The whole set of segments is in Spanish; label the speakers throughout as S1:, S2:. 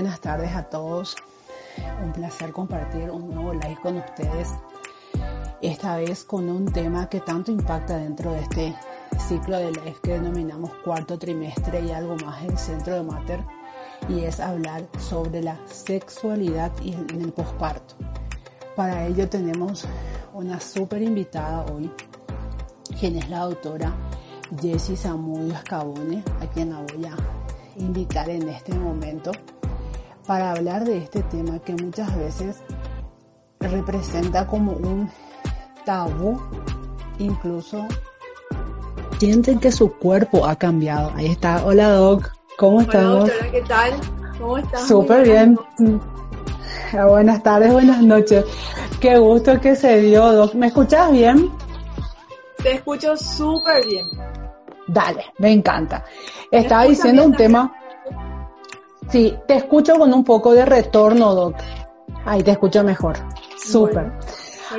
S1: buenas tardes a todos. Un placer compartir un nuevo live con ustedes. Esta vez con un tema que tanto impacta dentro de este ciclo de live que denominamos cuarto trimestre y algo más en el centro de Mater. Y es hablar sobre la sexualidad y en el posparto. Para ello tenemos una súper invitada hoy, quien es la doctora Jessie Zamudio Escabone, a quien la voy a invitar en este momento para hablar de este tema que muchas veces representa como un tabú, incluso sienten que su cuerpo ha cambiado. Ahí está, hola Doc, ¿cómo estamos?
S2: Hola, ¿qué tal? ¿Cómo estás?
S1: Súper bien. Buenas tardes, buenas noches. Qué gusto que se dio, Doc. ¿Me escuchas bien?
S2: Te escucho súper bien.
S1: Dale, me encanta. Estaba diciendo un tema. Sí, te escucho con un poco de retorno, Doc. Ahí te escucho mejor. Súper.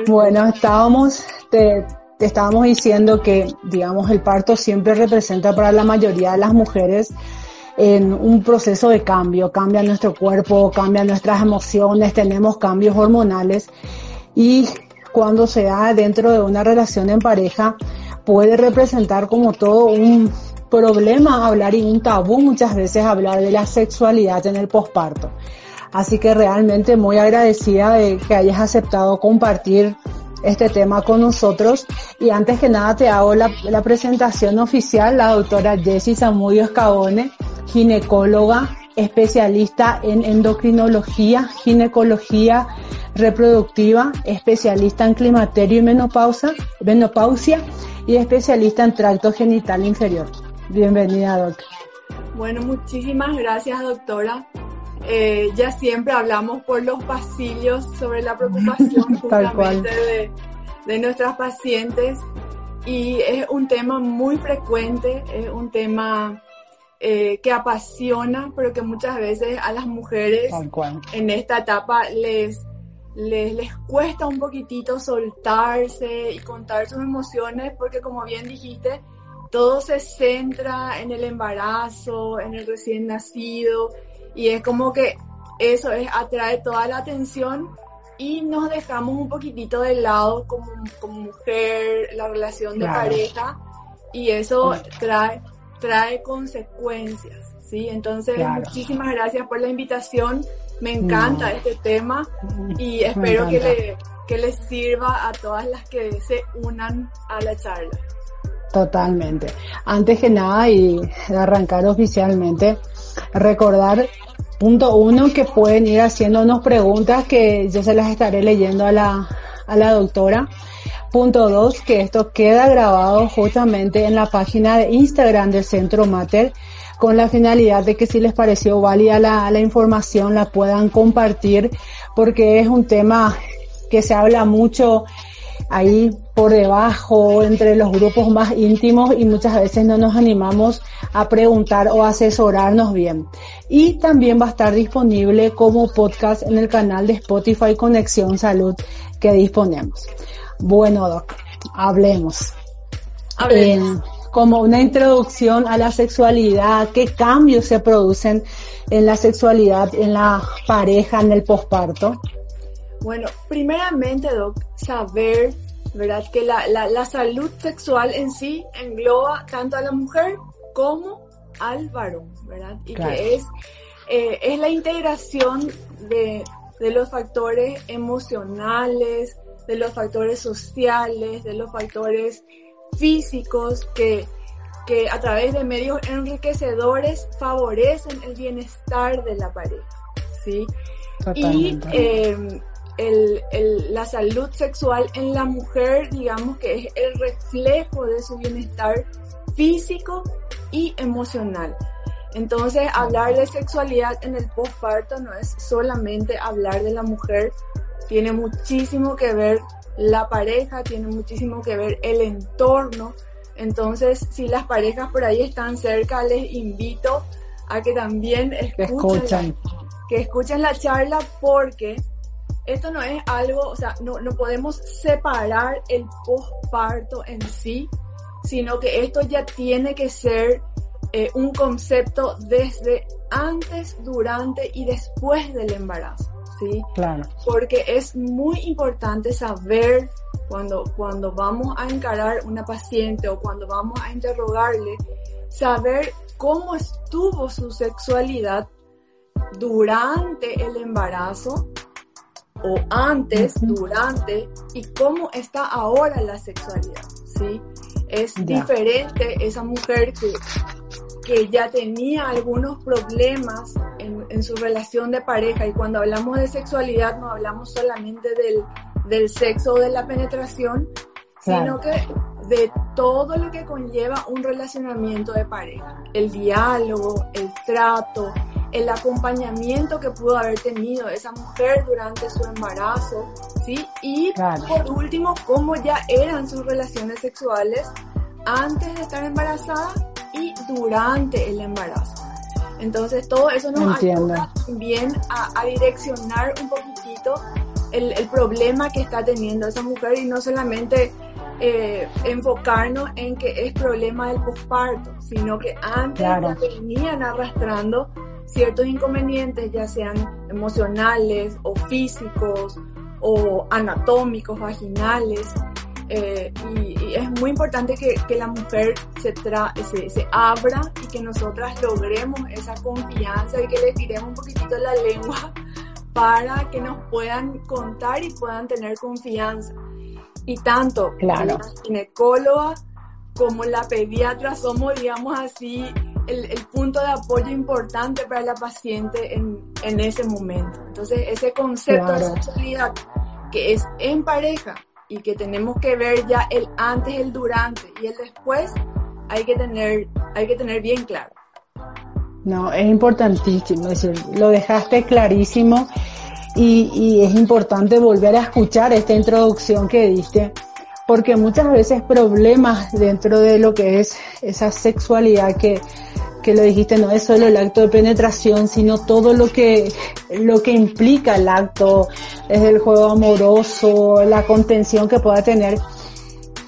S1: Bueno, estábamos, te, te estábamos diciendo que, digamos, el parto siempre representa para la mayoría de las mujeres en un proceso de cambio, cambia nuestro cuerpo, cambia nuestras emociones, tenemos cambios hormonales y cuando se da dentro de una relación en pareja puede representar como todo un problema hablar y un tabú muchas veces hablar de la sexualidad en el posparto. Así que realmente muy agradecida de que hayas aceptado compartir este tema con nosotros. Y antes que nada te hago la, la presentación oficial, la doctora Jessie Zamudio Escabone, ginecóloga, especialista en endocrinología, ginecología reproductiva, especialista en climaterio y menopausa, menopausia y especialista en tracto genital inferior. Bienvenida, doctora.
S2: Bueno, muchísimas gracias, doctora. Eh, ya siempre hablamos por los pasillos sobre la preocupación justamente de, de nuestras pacientes y es un tema muy frecuente, es un tema eh, que apasiona, pero que muchas veces a las mujeres en esta etapa les, les, les cuesta un poquitito soltarse y contar sus emociones, porque como bien dijiste, todo se centra en el embarazo, en el recién nacido, y es como que eso es, atrae toda la atención y nos dejamos un poquitito de lado como, como mujer, la relación de pareja, y eso trae, trae consecuencias, ¿sí? Entonces, muchísimas gracias por la invitación, me encanta este tema y espero que le, que les sirva a todas las que se unan a la charla.
S1: Totalmente. Antes que nada y arrancar oficialmente, recordar punto uno que pueden ir haciéndonos preguntas que yo se las estaré leyendo a la, a la doctora. Punto dos, que esto queda grabado justamente en la página de Instagram del Centro Mater con la finalidad de que si les pareció válida la, la información la puedan compartir porque es un tema que se habla mucho ahí por debajo, entre los grupos más íntimos y muchas veces no nos animamos a preguntar o asesorarnos bien. Y también va a estar disponible como podcast en el canal de Spotify Conexión Salud que disponemos. Bueno, Doc, hablemos.
S2: hablemos.
S1: Eh, como una introducción a la sexualidad, qué cambios se producen en la sexualidad, en la pareja, en el posparto.
S2: Bueno, primeramente, Doc, saber, ¿verdad? Que la, la, la, salud sexual en sí engloba tanto a la mujer como al varón, ¿verdad? Y claro. que es, eh, es la integración de, de los factores emocionales, de los factores sociales, de los factores físicos que, que a través de medios enriquecedores favorecen el bienestar de la pareja, ¿sí?
S1: Totalmente.
S2: Y eh, el, el, la salud sexual en la mujer, digamos que es el reflejo de su bienestar físico y emocional. Entonces, hablar de sexualidad en el postparto no es solamente hablar de la mujer, tiene muchísimo que ver la pareja, tiene muchísimo que ver el entorno. Entonces, si las parejas por ahí están cerca, les invito a que también escuchen, que escuchen la charla porque esto no es algo, o sea, no, no podemos separar el postparto en sí, sino que esto ya tiene que ser eh, un concepto desde antes, durante y después del embarazo, ¿sí?
S1: Claro.
S2: Porque es muy importante saber cuando, cuando vamos a encarar una paciente o cuando vamos a interrogarle, saber cómo estuvo su sexualidad durante el embarazo o antes, durante y cómo está ahora la sexualidad, ¿sí? Es diferente esa mujer que, que ya tenía algunos problemas en, en, su relación de pareja y cuando hablamos de sexualidad no hablamos solamente del, del sexo o de la penetración, sino que de todo lo que conlleva un relacionamiento de pareja, el diálogo, el trato, el acompañamiento que pudo haber tenido esa mujer durante su embarazo, ¿sí? Y por último, cómo ya eran sus relaciones sexuales antes de estar embarazada y durante el embarazo. Entonces todo eso nos ayuda también a, direccionar un poquitito el, problema que está teniendo esa mujer y no solamente eh, enfocarnos en que es problema del posparto, sino que antes ya venían arrastrando ciertos inconvenientes, ya sean emocionales o físicos o anatómicos, vaginales. Eh, y, es muy importante que, que la mujer se, tra se, se, abra y que nosotras logremos esa confianza y que le tiremos un poquitito la lengua para que nos puedan contar y puedan tener confianza. Y tanto
S1: claro. la
S2: ginecóloga como la pediatra somos, digamos así, el, punto de apoyo importante para la paciente en, en ese momento. Entonces, ese concepto de sexualidad que es en pareja y que tenemos que ver ya el antes, el durante y el después, hay que tener, hay que tener bien claro.
S1: No, es importantísimo, es decir, lo dejaste clarísimo y, y es importante volver a escuchar esta introducción que diste porque muchas veces problemas dentro de lo que es esa sexualidad que, que lo dijiste, no es solo el acto de penetración, sino todo lo que, lo que implica el acto, es el juego amoroso, la contención que pueda tener,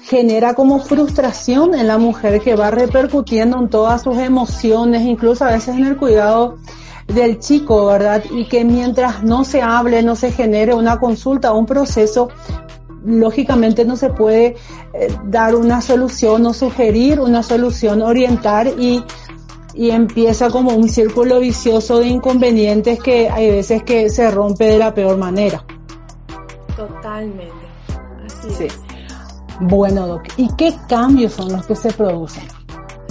S1: genera como frustración en la mujer que va repercutiendo en todas sus emociones, incluso a veces en el cuidado del chico, ¿verdad? Y que mientras no se hable, no se genere una consulta, un proceso, lógicamente no se puede eh, dar una solución o sugerir una solución, orientar y, y empieza como un círculo vicioso de inconvenientes que hay veces que se rompe de la peor manera.
S2: Totalmente. Así es.
S1: Bueno, Doc, ¿y qué cambios son los que se producen?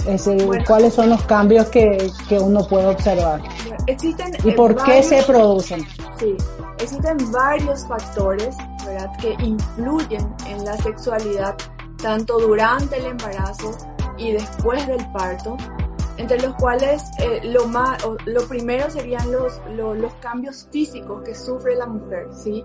S1: Es ¿Cuáles son los cambios que, que uno puede observar?
S2: Existen
S1: ¿Y por qué se producen?
S2: Sí, existen varios factores ¿verdad? que influyen en la sexualidad tanto durante el embarazo y después del parto, entre los cuales eh, lo, más, lo primero serían los, los, cambios físicos que sufre la mujer. ¿sí?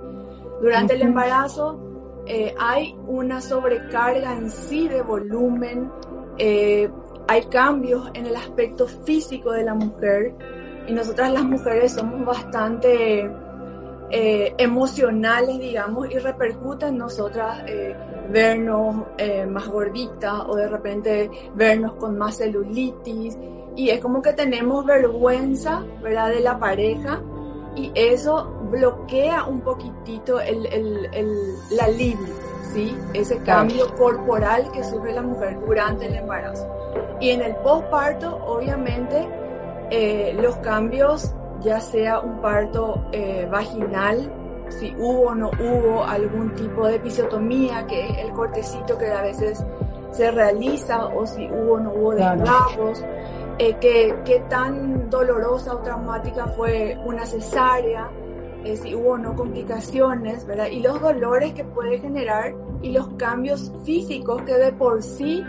S2: Durante el embarazo eh, hay una sobrecarga en sí de volumen, eh, hay cambios en el aspecto físico de la mujer y nosotras las mujeres somos bastante eh, emocionales, digamos, y repercute en nosotras eh, vernos eh, más gorditas o de repente vernos con más celulitis y es como que tenemos vergüenza, ¿verdad?, de la pareja y eso bloquea un poquitito el, el, el, la libido, ¿sí? Ese cambio corporal que sufre la mujer durante el embarazo. Y en el postparto, obviamente, eh, los cambios, ya sea un parto eh, vaginal, si hubo o no hubo algún tipo de episiotomía, que es el cortecito que a veces se realiza, o si hubo o no hubo desgarros, eh, que, qué tan dolorosa o traumática fue una cesárea, eh, si hubo o no complicaciones, ¿verdad? Y los dolores que puede generar y los cambios físicos que de por sí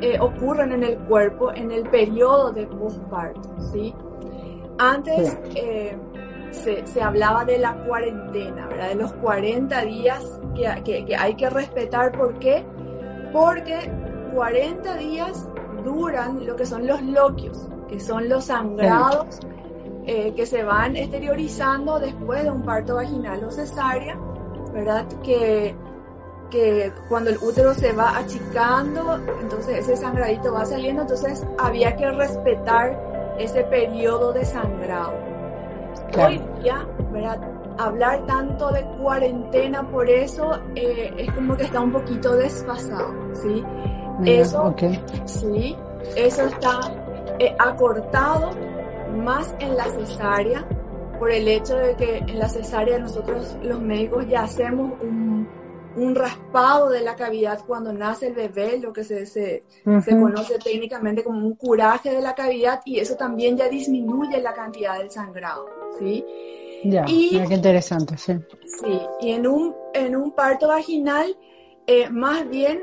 S2: eh, ocurren en el cuerpo en el periodo de postparto, ¿sí? Antes eh, se, se, hablaba de la cuarentena, ¿verdad? De los 40 días que, que, que hay que respetar. ¿Por qué? Porque 40 días duran lo que son los loquios, que son los sangrados eh, que se van exteriorizando después de un parto vaginal o cesárea, ¿verdad? Que que cuando el útero se va achicando, entonces ese sangradito va saliendo, entonces había que respetar ese periodo de sangrado. Hoy día, ¿verdad? hablar tanto de cuarentena por eso eh, es como que está un poquito desfasado, ¿sí? eso, sí, eso está eh, acortado más en la cesárea por el hecho de que en la cesárea nosotros los médicos ya hacemos un, un raspado de la cavidad cuando nace el bebé, lo que se, se, se, conoce técnicamente como un curaje de la cavidad y eso también ya disminuye la cantidad del sangrado, ¿sí?
S1: Ya, y, qué interesante, sí.
S2: Sí, y en un, en un parto vaginal, eh, más bien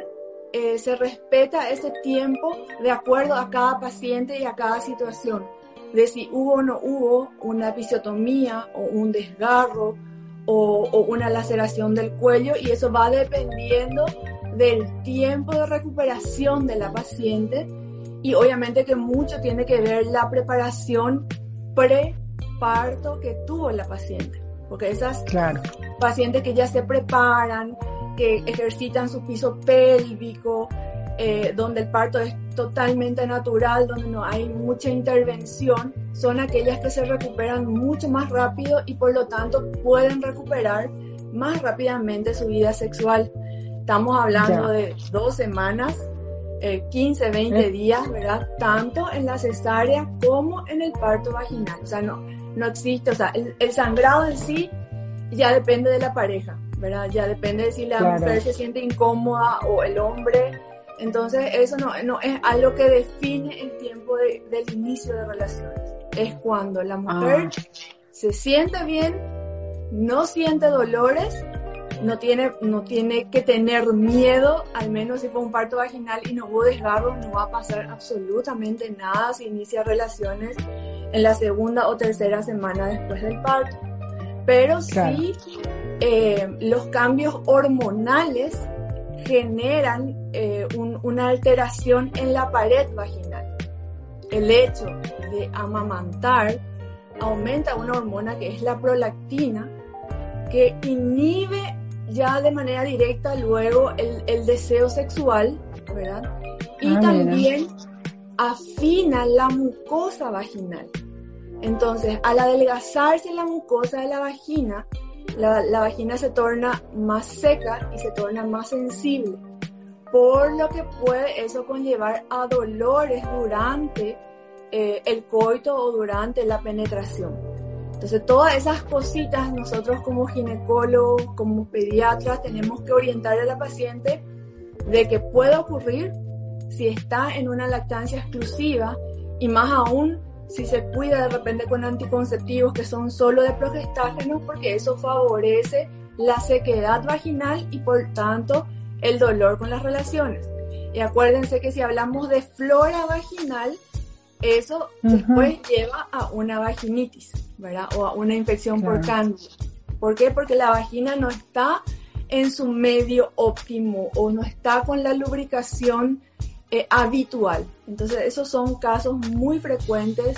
S2: eh, se respeta ese tiempo de acuerdo a cada paciente y a cada situación, de si hubo o no hubo una episiotomía o un desgarro o, una laceración del cuello y eso va dependiendo del tiempo de recuperación de la paciente y obviamente que mucho tiene que ver la preparación pre-parto que tuvo la paciente, porque esas pacientes que ya se preparan, que ejercitan su piso pélvico, eh, donde el parto es totalmente natural, donde no hay mucha intervención, son aquellas que se recuperan mucho más rápido y por lo tanto pueden recuperar más rápidamente su vida sexual. Estamos hablando de dos semanas, 15, eh, 20 eh. días, ¿verdad? Tanto en la cesárea como en el parto vaginal. O sea, no, no existe, o sea, el, sangrado en sí ya depende de la pareja, ¿verdad? Ya depende de si la mujer se siente incómoda o el hombre entonces, eso no, no es algo que define el tiempo del inicio de relaciones. Es cuando la mujer ah. se siente bien, no siente dolores, no tiene, no tiene que tener miedo, al menos si fue un parto vaginal y no hubo desgarro, no va a pasar absolutamente nada si inicia relaciones en la segunda o tercera semana después del parto. Pero sí, eh, los cambios hormonales generan eh, una alteración en la pared vaginal. El hecho de amamantar aumenta una hormona que es la prolactina, que inhibe ya de manera directa luego el, deseo sexual, ¿verdad? Y ah, también afina la mucosa vaginal. Entonces, al adelgazarse la mucosa de la vagina, la, vagina se torna más seca y se torna más sensible, por lo que puede eso conllevar a dolores durante eh, el coito o durante la penetración. Entonces, todas esas cositas nosotros como ginecólogos, como pediatras, tenemos que orientar a la paciente de que puede ocurrir si está en una lactancia exclusiva y más aún si se cuida de repente con anticonceptivos que son solo de progestágeno, porque eso favorece la sequedad vaginal y por tanto el dolor con las relaciones. Y acuérdense que si hablamos de flora vaginal, eso después lleva a una vaginitis, ¿verdad? O a una infección por cándida. ¿Por qué? Porque la vagina no está en su medio óptimo o no está con la lubricación eh, habitual. Entonces, esos son casos muy frecuentes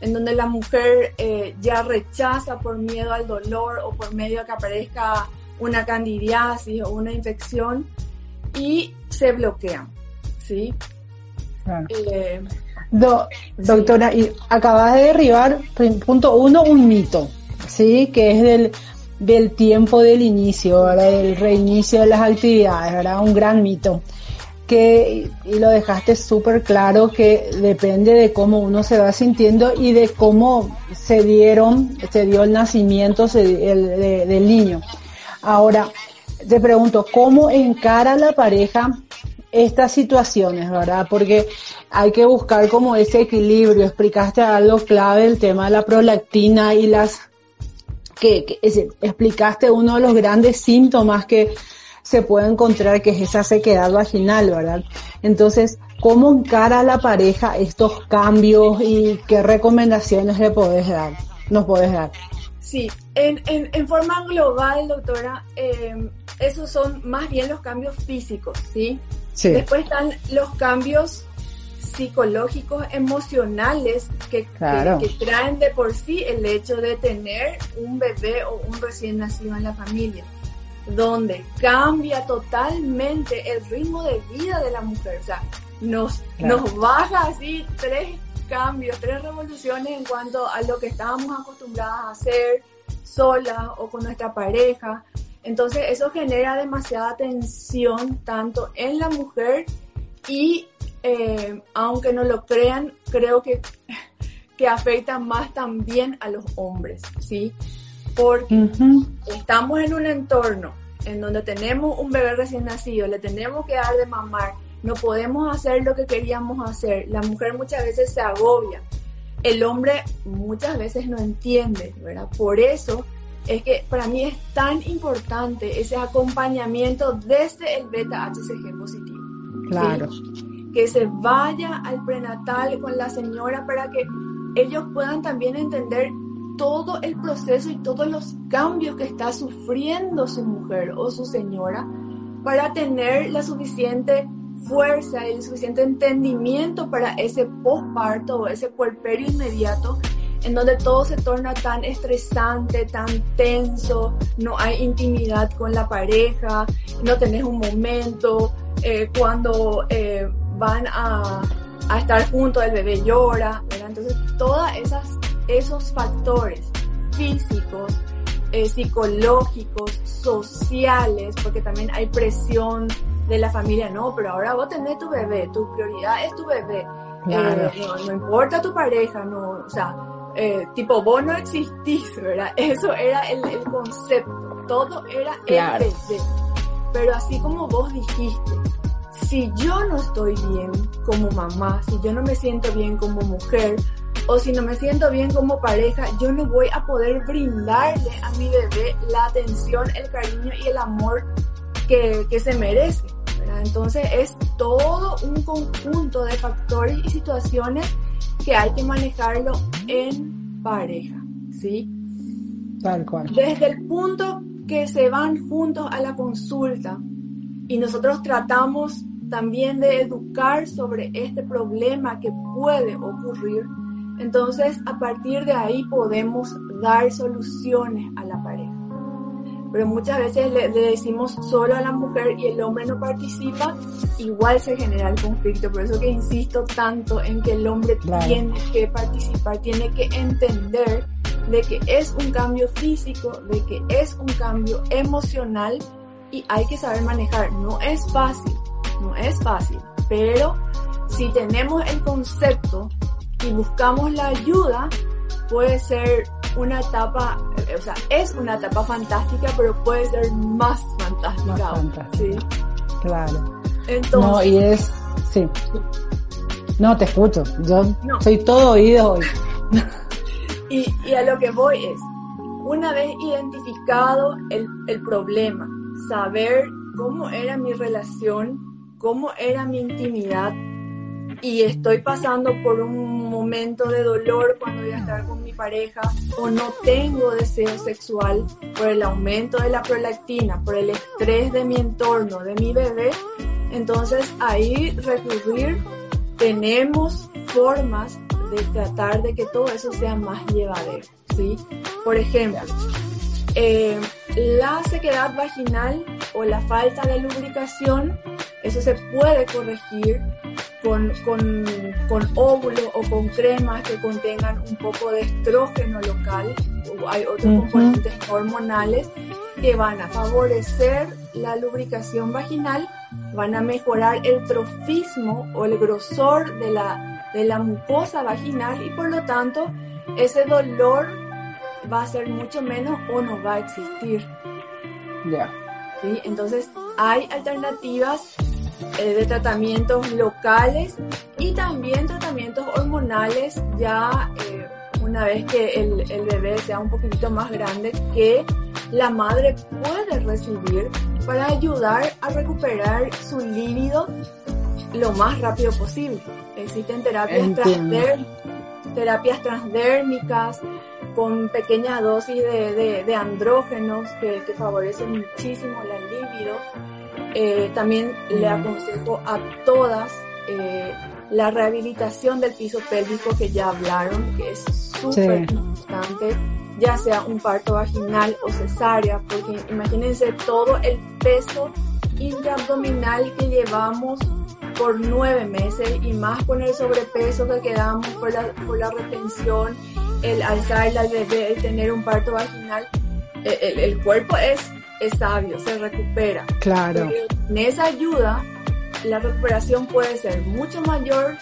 S2: en donde la mujer eh, ya rechaza por miedo al dolor o por medio de que aparezca una candidiasis o una infección y se bloquean, ¿sí?
S1: Eh, doctora, y acabas de derribar, punto uno, un mito, ¿sí? Que es del, del tiempo del inicio, del reinicio de las actividades, ¿verdad? Un gran mito que, y lo dejaste súper claro, que depende de cómo uno se va sintiendo y de cómo se dieron, se dio el nacimiento del niño. Ahora, te pregunto, ¿cómo encara la pareja estas situaciones, verdad? Porque hay que buscar como ese equilibrio. Explicaste algo clave, el tema de la prolactina y las que, que explicaste uno de los grandes síntomas que se puede encontrar que es esa sequedad vaginal, ¿verdad? Entonces, ¿cómo encara la pareja estos cambios y qué recomendaciones le podés dar, nos podés dar?
S2: Sí, en, en, forma global, doctora, em, esos son más bien los cambios físicos, ¿sí? sí. Después están los cambios psicológicos, emocionales que, que, traen de por sí el hecho de tener un bebé o un recién nacido en la familia. Donde cambia totalmente el ritmo de vida de la mujer. O sea, nos, nos baja así tres cambios, tres revoluciones en cuanto a lo que estábamos acostumbradas a hacer sola o con nuestra pareja. Entonces eso genera demasiada tensión tanto en la mujer y eh, aunque no lo crean, creo que, que afecta más también a los hombres, ¿sí? Porque estamos en un entorno en donde tenemos un bebé recién nacido, le tenemos que dar de mamar, no podemos hacer lo que queríamos hacer, la mujer muchas veces se agobia, el hombre muchas veces no entiende, ¿verdad? Por eso es que para mí es tan importante ese acompañamiento desde el beta HCG positivo.
S1: Claro.
S2: Que se vaya al prenatal con la señora para que ellos puedan también entender todo el proceso y todos los cambios que está sufriendo su mujer o su señora para tener la suficiente fuerza y el suficiente entendimiento para ese postparto o ese puerperio inmediato en donde todo se torna tan estresante, tan tenso, no hay intimidad con la pareja, no tenés un momento, eh, cuando eh, van a, a, estar juntos el bebé llora, Entonces, todos esos factores físicos, eh, psicológicos, sociales, porque también hay presión de la familia, no, pero ahora vos tenés tu bebé, tu prioridad es tu bebé, no, no importa tu pareja, no, o sea, eh, tipo, vos no existís, ¿verdad? Eso era el, concepto, todo era el bebé. Pero así como vos dijiste, si yo no estoy bien como mamá, si yo no me siento bien como mujer, o si no me siento bien como pareja, yo no voy a poder brindarle a mi bebé la atención, el cariño y el amor que, que se merece. ¿verdad? Entonces es todo un conjunto de factores y situaciones que hay que manejarlo en pareja, ¿sí?
S1: Tal cual.
S2: Desde el punto que se van juntos a la consulta y nosotros tratamos también de educar sobre este problema que puede ocurrir, entonces a partir de ahí podemos dar soluciones a la pareja pero muchas veces le, decimos solo a la mujer y el hombre no participa, igual se genera el conflicto. Por eso que insisto tanto en que el hombre tiene que participar, tiene que entender de que es un cambio físico, de que es un cambio emocional y hay que saber manejar. No es fácil, no es fácil, pero si tenemos el concepto y buscamos la ayuda, puede ser una etapa, o sea, es una etapa fantástica, pero puede ser más fantástica.
S1: Sí. Claro. Entonces, no, y es, sí. No, te escucho. Yo soy todo oído hoy.
S2: y, y, a lo que voy es, una vez identificado el, el problema, saber cómo era mi relación, cómo era mi intimidad, y estoy pasando por un momento de dolor cuando voy a estar con mi pareja o no tengo deseo sexual por el aumento de la prolactina, por el estrés de mi entorno, de mi bebé, entonces ahí recurrir tenemos formas de tratar de que todo eso sea más llevadero, ¿sí? Por ejemplo, eh, la sequedad vaginal o la falta de lubricación, eso se puede corregir con, con, con óvulos o con cremas que contengan un poco de estrógeno local, o hay otros componentes hormonales que van a favorecer la lubricación vaginal, van a mejorar el trofismo o el grosor de la, de la mucosa vaginal y por lo tanto ese dolor va a ser mucho menos o no va a existir.
S1: Ya.
S2: ¿Sí? Entonces hay alternativas eh, de tratamientos locales y también tratamientos hormonales ya eh, una vez que el, el, bebé sea un poquitito más grande que la madre puede recibir para ayudar a recuperar su líbido lo más rápido posible. Existen terapias, terapias transdérmicas con pequeñas dosis de, de, andrógenos que, que, favorecen muchísimo la libido eh, también le aconsejo a todas eh, la rehabilitación del piso pélvico que ya hablaron, que es súper importante. ya sea un parto vaginal o cesárea, porque imagínense todo el peso intraabdominal que llevamos por nueve meses y más con el sobrepeso que quedamos por la, por la retención, el alzar al bebé, el tener un parto vaginal, el, el, cuerpo es, es sabio, se recupera.
S1: Claro.
S2: en esa ayuda, la recuperación puede ser mucho mayor,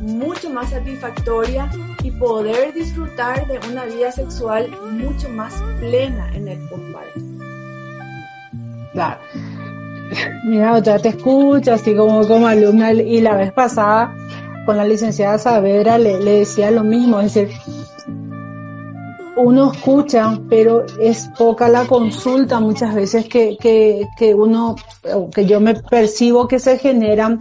S2: mucho más satisfactoria y poder disfrutar de una vida sexual mucho más plena en el postparto.
S1: Claro. Mira, ya te escucho, así como como alumna, y la vez pasada con la licenciada Saavedra le, le decía lo mismo, es decir, uno escucha, pero es poca la consulta muchas veces que, que, que uno, que yo me percibo que se generan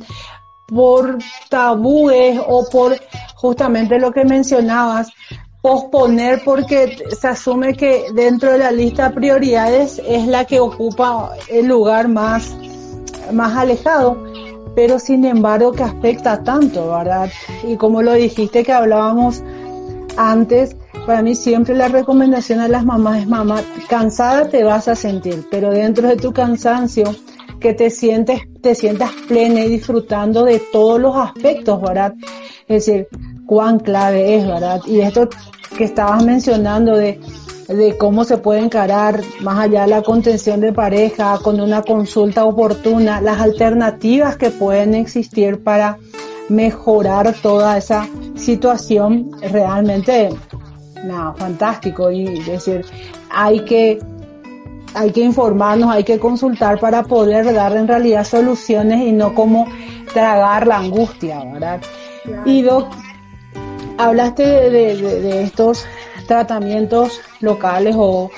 S1: por tabúes o por justamente lo que mencionabas, posponer porque se asume que dentro de la lista de prioridades es la que ocupa el lugar más, más alejado, pero sin embargo que afecta tanto, ¿verdad? Y como lo dijiste que hablábamos antes, para mí siempre la recomendación a las mamás es, mamá, cansada te vas a sentir, pero dentro de tu cansancio, que te sientes, te sientas plena y disfrutando de todos los aspectos, ¿verdad? Es decir, cuán clave es, ¿verdad? Y esto que estabas mencionando de, de cómo se puede encarar más allá de la contención de pareja, con una consulta oportuna, las alternativas que pueden existir para mejorar toda esa situación realmente nada, fantástico. Y decir, hay que hay que informarnos, hay que consultar para poder dar en realidad soluciones y no como tragar la angustia, ¿verdad? Y Doc, hablaste de, estos tratamientos locales o,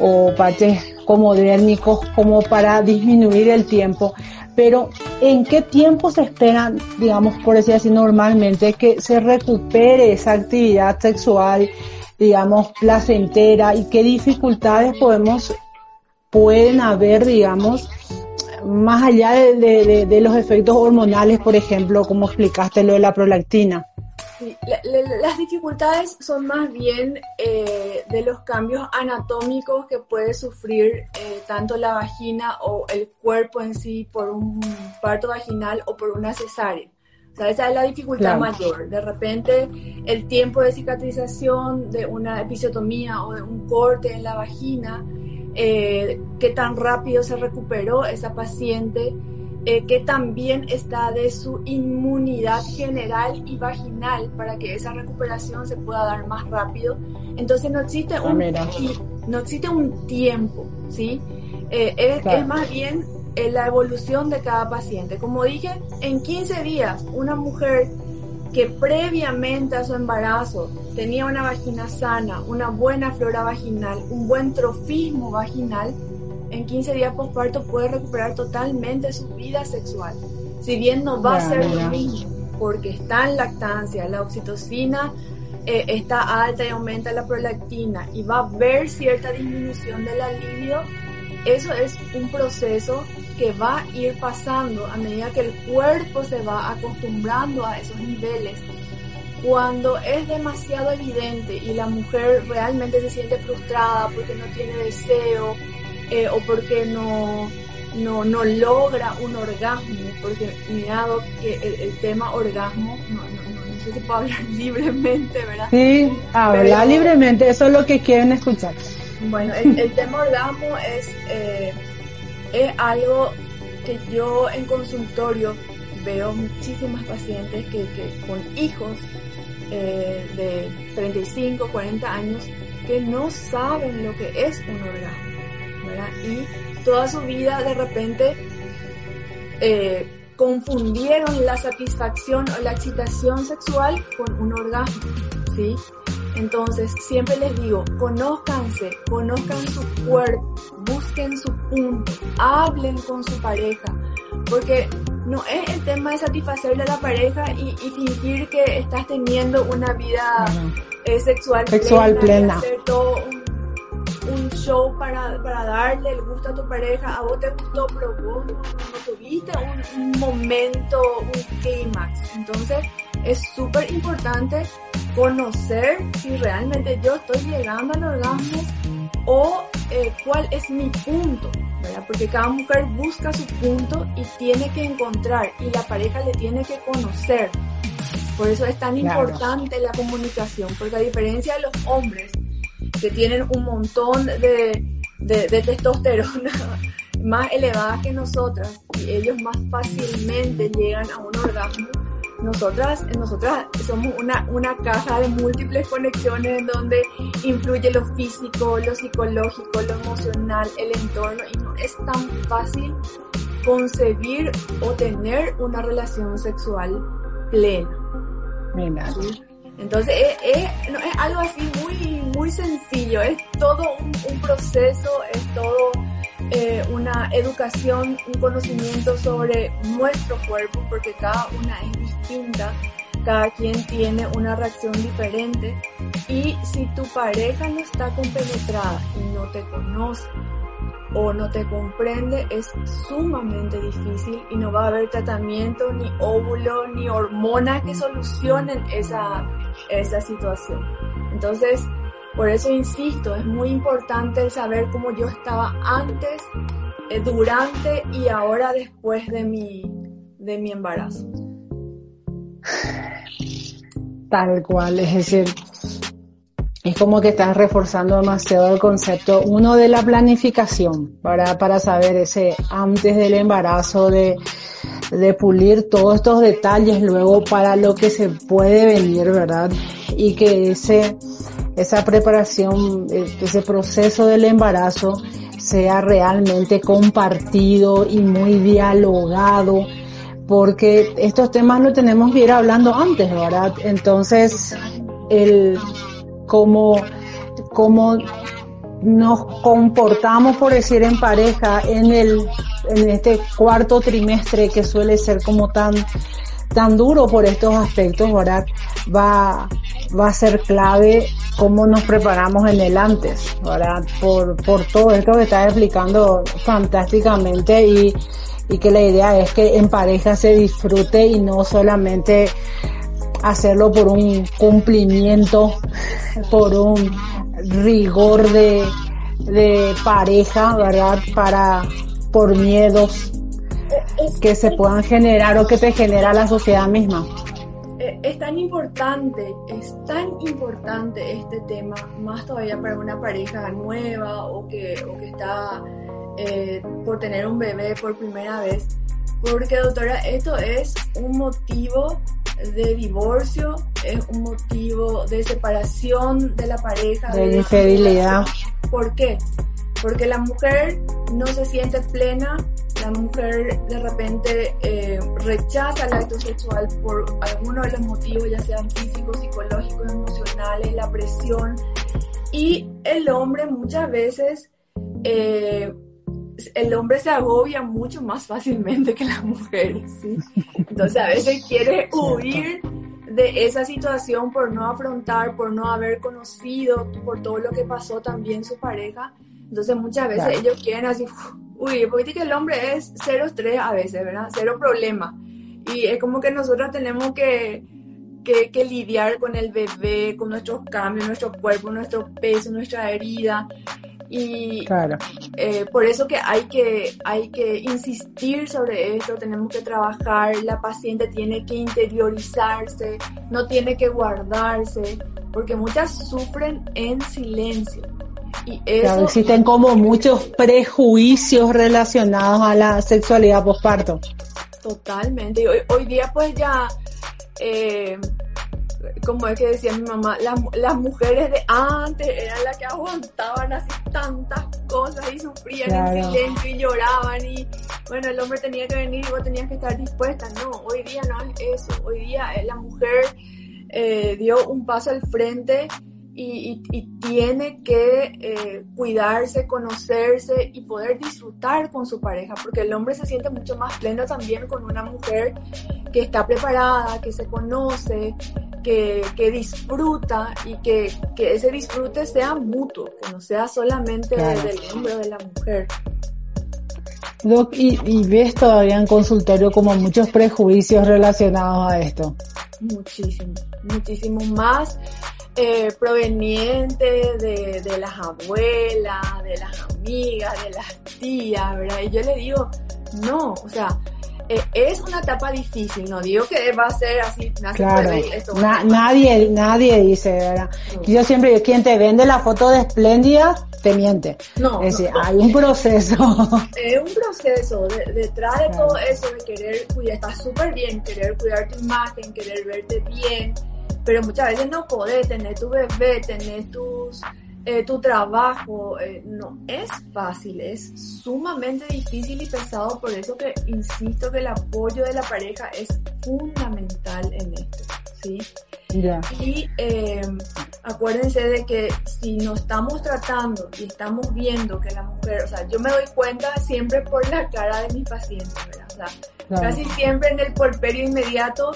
S1: o parches comodérmicos como para disminuir el tiempo, pero ¿en qué tiempo se espera, digamos, por decir así normalmente, que se recupere esa actividad sexual, digamos, placentera y qué dificultades podemos pueden haber, digamos, más allá de, los efectos hormonales, por ejemplo, como explicaste lo de la prolactina.
S2: Las dificultades son más bien eh, de los cambios anatómicos que puede sufrir eh, tanto la vagina o el cuerpo en sí por un parto vaginal o por una cesárea. O sea, esa es la dificultad mayor. De repente, el tiempo de cicatrización de una episiotomía o de un corte en la vagina eh, qué tan rápido se recuperó esa paciente, eh, qué tan bien está de su inmunidad general y vaginal para que esa recuperación se pueda dar más rápido. Entonces no existe ah, un, no existe un tiempo, ¿sí? Eh, es, más bien la evolución de cada paciente. Como dije, en 15 días una mujer que previamente a su embarazo tenía una vagina sana, una buena flora vaginal, un buen trofismo vaginal, en 15 días posparto puede recuperar totalmente su vida sexual. Si bien no va a ser lo mismo, porque está en lactancia, la oxitocina eh, está alta y aumenta la prolactina y va a haber cierta disminución de la libido, eso es un proceso que va a ir pasando a medida que el cuerpo se va acostumbrando a esos niveles. Cuando es demasiado evidente y la mujer realmente se siente frustrada porque no tiene deseo eh, o porque no, no, no, logra un orgasmo, porque mirado que el, tema orgasmo, no, no, sé si puedo hablar libremente, ¿verdad?
S1: Sí, habla libremente, eso es lo que quieren escuchar.
S2: Bueno, el, tema orgasmo es... Eh, es algo que yo en consultorio veo muchísimas pacientes que, con hijos eh, de 35, 40 años que no saben lo que es un orgasmo, ¿verdad? Y toda su vida de repente eh, confundieron la satisfacción o la excitación sexual con un orgasmo, ¿sí? Entonces, siempre les digo, conózcanse, conozcan su cuerpo, busquen su punto, hablen con su pareja, porque no es el tema de satisfacerle a la pareja y, fingir que estás teniendo una vida eh, sexual,
S1: sexual plena.
S2: un show para, para, darle el gusto a tu pareja, a vos te gustó, pero vos no, tuviste un, un, momento, un clímax. Entonces es súper importante conocer si realmente yo estoy llegando al orgasmo o eh, cuál es mi punto, ¿verdad? Porque cada mujer busca su punto y tiene que encontrar y la pareja le tiene que conocer. Por eso es tan importante la comunicación, porque a diferencia de los hombres que tienen un montón de, de, de testosterona más elevada que nosotras y ellos más fácilmente llegan a un orgasmo, nosotras, nosotras somos una, una caja de múltiples conexiones en donde influye lo físico, lo psicológico, lo emocional, el entorno y no es tan fácil concebir o tener una relación sexual plena. Entonces es, no, es, algo así muy, muy sencillo, es todo un, un proceso, es todo eh, una educación, un conocimiento sobre nuestro cuerpo, porque cada una es distinta, cada quien tiene una reacción diferente. Y si tu pareja no está compenetrada y no te conoce o no te comprende, es sumamente difícil y no va a haber tratamiento, ni óvulo, ni hormona que solucionen esa, esa situación. Entonces, por eso insisto, es muy importante el saber cómo yo estaba antes, eh, durante y ahora después de mi, de mi embarazo.
S1: Tal cual, es decir, es como que estás reforzando demasiado el concepto, uno de la planificación, para, para saber ese antes del embarazo, de, de pulir todos estos detalles luego para lo que se puede venir, ¿verdad? Y que ese, esa preparación, eh, ese proceso del embarazo sea realmente compartido y muy dialogado, porque estos temas lo tenemos que ir hablando antes, ¿verdad? Entonces, el cómo, cómo nos comportamos, por decir, en pareja en el, en este cuarto trimestre que suele ser como tan, tan duro por estos aspectos, ¿verdad? Va, va a ser clave cómo nos preparamos en el antes, ¿verdad? Por, por todo esto que estás explicando fantásticamente y, y que la idea es que en pareja se disfrute y no solamente hacerlo por un cumplimiento, por un rigor de, de pareja, ¿verdad? Para, por miedos que se puedan generar o que te genera la sociedad misma.
S2: Eh, es tan importante, es tan importante este tema, más todavía para una pareja nueva o que, o que está eh, por tener un bebé por primera vez. Porque doctora, esto es un motivo de divorcio, es un motivo de separación de la pareja.
S1: De, infidelidad.
S2: ¿Por qué? Porque la mujer no se siente plena, la mujer de repente eh, rechaza el acto sexual por alguno de los motivos, ya sean físicos, psicológicos, emocionales, la presión. Y el hombre muchas veces, eh, el hombre se agobia mucho más fácilmente que la mujer, ¿sí? Entonces a veces quiere huir de esa situación por no afrontar, por no haber conocido, por todo lo que pasó también su pareja. Entonces muchas veces ellos quieren así, uy, porque que el hombre es cero estrés a veces, ¿verdad? Cero problema. Y es como que nosotros tenemos que, que, que, lidiar con el bebé, con nuestros cambios, nuestro cuerpo, nuestro peso, nuestra herida. Y claro. eh, por eso que hay, que hay que insistir sobre esto, tenemos que trabajar, la paciente tiene que interiorizarse, no tiene que guardarse, porque muchas sufren en silencio.
S1: Y eso, existen como muchos prejuicios relacionados a la sexualidad postparto.
S2: Totalmente. Hoy, hoy día pues ya eh, como es que decía mi mamá, las, mujeres de antes eran las que aguantaban así tantas cosas y sufrían en silencio y lloraban y bueno, el hombre tenía que venir y vos tenías que estar dispuesta. No, hoy día no es eso. Hoy día eh, la mujer eh, dio un paso al frente y, tiene que eh, cuidarse, conocerse y poder disfrutar con su pareja, porque el hombre se siente mucho más pleno también con una mujer que está preparada, que se conoce, que, disfruta y que, ese disfrute sea mutuo, que no sea solamente del hombre o de la mujer.
S1: y, y, ves todavía en consultorio como muchos prejuicios relacionados a esto.
S2: Muchísimo, muchísimo más eh, proveniente de, de, las abuelas, de las amigas, de las tías, ¿verdad? Y yo le digo, no, o sea, es una etapa difícil, no digo que va a ser así,
S1: claro. nadie, nadie dice, ¿verdad? Yo siempre digo, quien te vende la foto de espléndida, te miente. No. Es decir, hay un proceso.
S2: Es un proceso, detrás de todo eso de querer cuidar, está súper bien, querer cuidar tu imagen, querer verte bien, pero muchas veces no podés tener tu bebé, tener tus, eh, tu trabajo, eh, no es fácil, es sumamente difícil y pesado, por eso que insisto que el apoyo de la pareja es fundamental en esto, ¿sí? Y eh, acuérdense de que si nos estamos tratando y estamos viendo que la mujer, o sea, yo me doy cuenta siempre por la cara de mi paciente, ¿verdad? O sea, casi siempre en el porperio inmediato